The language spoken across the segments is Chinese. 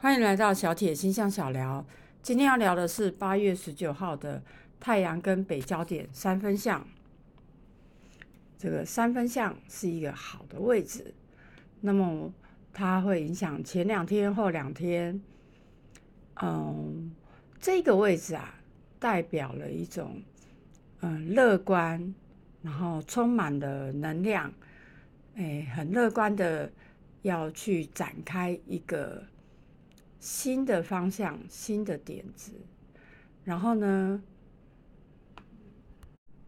欢迎来到小铁星象小聊。今天要聊的是八月十九号的太阳跟北焦点三分相。这个三分相是一个好的位置，那么它会影响前两天、后两天。嗯，这个位置啊，代表了一种嗯乐观，然后充满了能量，哎，很乐观的要去展开一个。新的方向，新的点子，然后呢，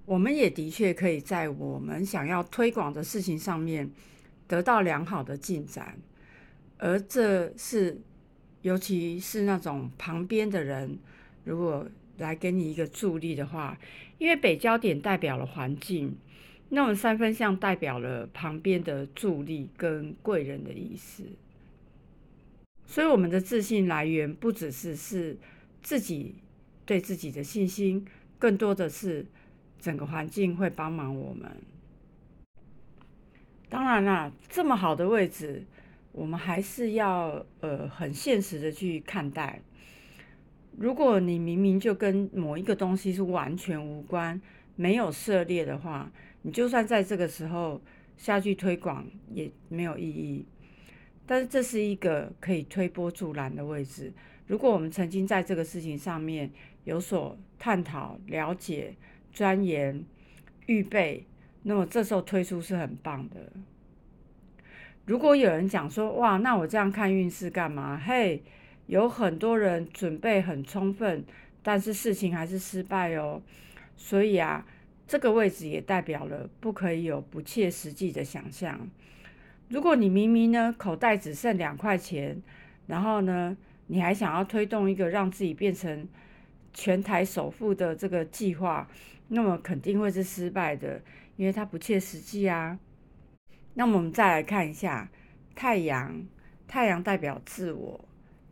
我们也的确可以在我们想要推广的事情上面得到良好的进展，而这是尤其是那种旁边的人如果来给你一个助力的话，因为北焦点代表了环境，那么三分像代表了旁边的助力跟贵人的意思。所以，我们的自信来源不只是是自己对自己的信心，更多的是整个环境会帮忙我们。当然啦，这么好的位置，我们还是要呃很现实的去看待。如果你明明就跟某一个东西是完全无关、没有涉猎的话，你就算在这个时候下去推广也没有意义。但是这是一个可以推波助澜的位置。如果我们曾经在这个事情上面有所探讨、了解、钻研、预备，那么这时候推出是很棒的。如果有人讲说：“哇，那我这样看运势干嘛？”嘿，有很多人准备很充分，但是事情还是失败哦。所以啊，这个位置也代表了不可以有不切实际的想象。如果你明明呢口袋只剩两块钱，然后呢你还想要推动一个让自己变成全台首富的这个计划，那么肯定会是失败的，因为它不切实际啊。那么我们再来看一下太阳，太阳代表自我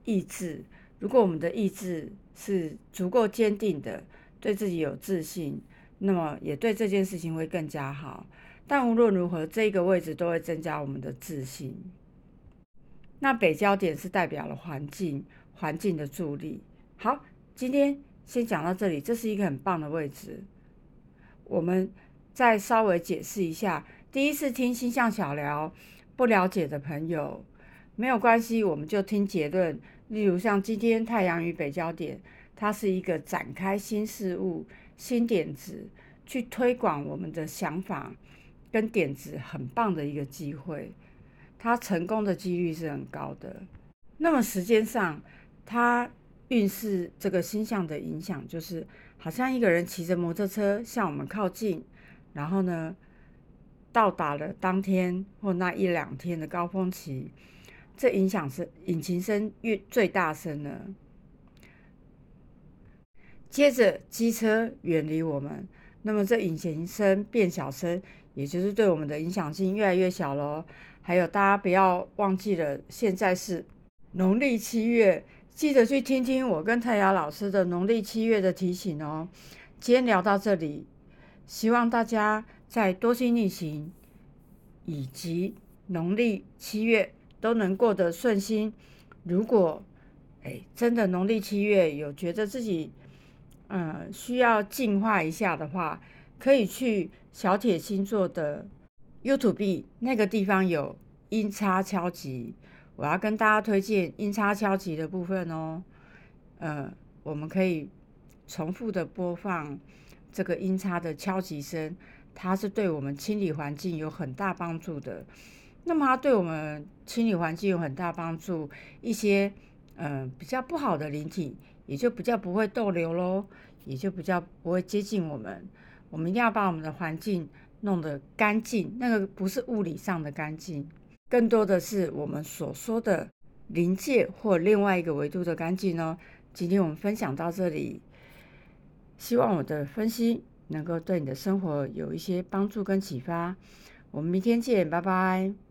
意志。如果我们的意志是足够坚定的，对自己有自信，那么也对这件事情会更加好。但无论如何，这个位置都会增加我们的自信。那北焦点是代表了环境，环境的助力。好，今天先讲到这里，这是一个很棒的位置。我们再稍微解释一下，第一次听星象小聊不了解的朋友没有关系，我们就听结论。例如像今天太阳与北焦点，它是一个展开新事物、新点子，去推广我们的想法。跟点子很棒的一个机会，它成功的几率是很高的。那么时间上，它运势这个星象的影响，就是好像一个人骑着摩托车向我们靠近，然后呢，到达了当天或那一两天的高峰期，这影响是引擎声越最大声了。接着机车远离我们，那么这引擎声变小声。也就是对我们的影响性越来越小喽。还有，大家不要忘记了，现在是农历七月，记得去听听我跟太阳老师的农历七月的提醒哦。今天聊到这里，希望大家在多星逆行以及农历七月都能过得顺心。如果哎真的农历七月有觉得自己嗯需要净化一下的话，可以去小铁星座的 YouTube 那个地方有音叉敲击，我要跟大家推荐音叉敲击的部分哦。呃，我们可以重复的播放这个音叉的敲击声，它是对我们清理环境有很大帮助的。那么它对我们清理环境有很大帮助，一些嗯比较不好的灵体也就比较不会逗留喽，也就比较不会接近我们。我们一定要把我们的环境弄得干净，那个不是物理上的干净，更多的是我们所说的临界或另外一个维度的干净哦。今天我们分享到这里，希望我的分析能够对你的生活有一些帮助跟启发。我们明天见，拜拜。